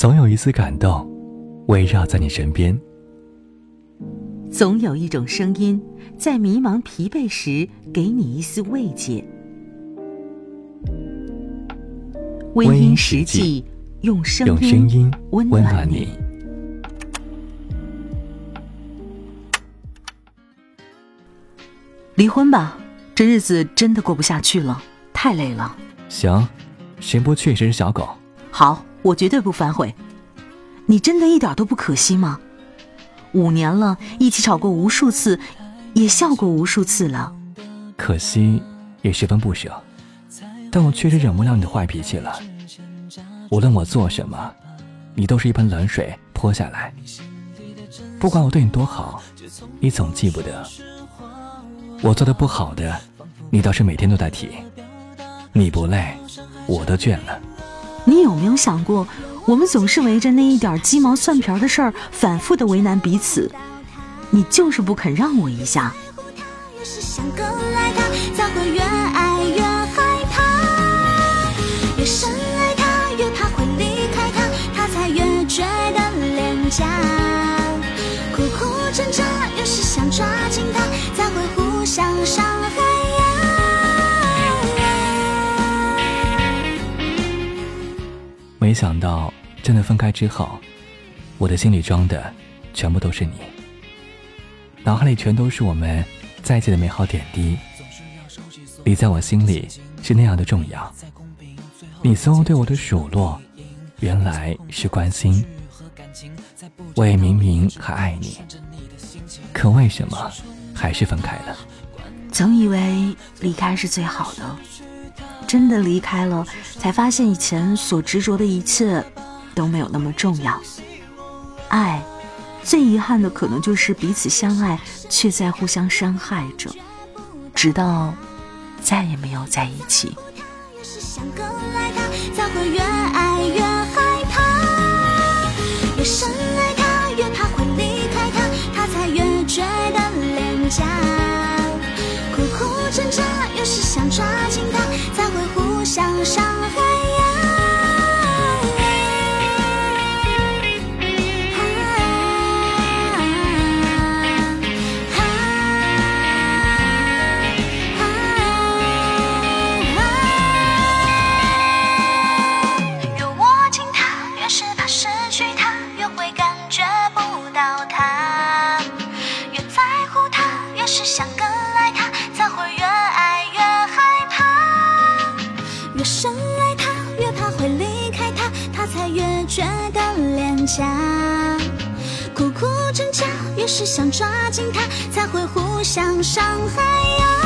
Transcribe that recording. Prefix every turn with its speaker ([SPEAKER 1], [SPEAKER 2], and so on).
[SPEAKER 1] 总有一丝感动，围绕在你身边。
[SPEAKER 2] 总有一种声音，在迷茫疲惫时，给你一丝慰藉。微音实际，用声音温暖你。离婚吧，这日子真的过不下去了，太累了。
[SPEAKER 1] 行，神波确实是小狗。
[SPEAKER 2] 好。我绝对不反悔，你真的一点都不可惜吗？五年了，一起吵过无数次，也笑过无数次了。
[SPEAKER 1] 可惜，也十分不舍，但我确实忍不了你的坏脾气了。无论我做什么，你都是一盆冷水泼下来。不管我对你多好，你总记不得。我做的不好的，你倒是每天都在提。你不累，我都倦了。
[SPEAKER 2] 你有没有想过，我们总是围着那一点鸡毛蒜皮的事儿反复的为难彼此，你就是不肯让我一下。苦苦挣扎，
[SPEAKER 1] 没想到，真的分开之后，我的心里装的全部都是你，脑海里全都是我们在一起的美好点滴。你在我心里是那样的重要，你所有对我的数落，原来是关心。我也明明还爱你，可为什么还是分开了？
[SPEAKER 2] 总以为离开是最好的。真的离开了，才发现以前所执着的一切都没有那么重要。爱，最遗憾的可能就是彼此相爱，却在互相伤害着，直到再也没有在一起。苦苦挣扎，越是想抓紧他，才会互相伤害呀。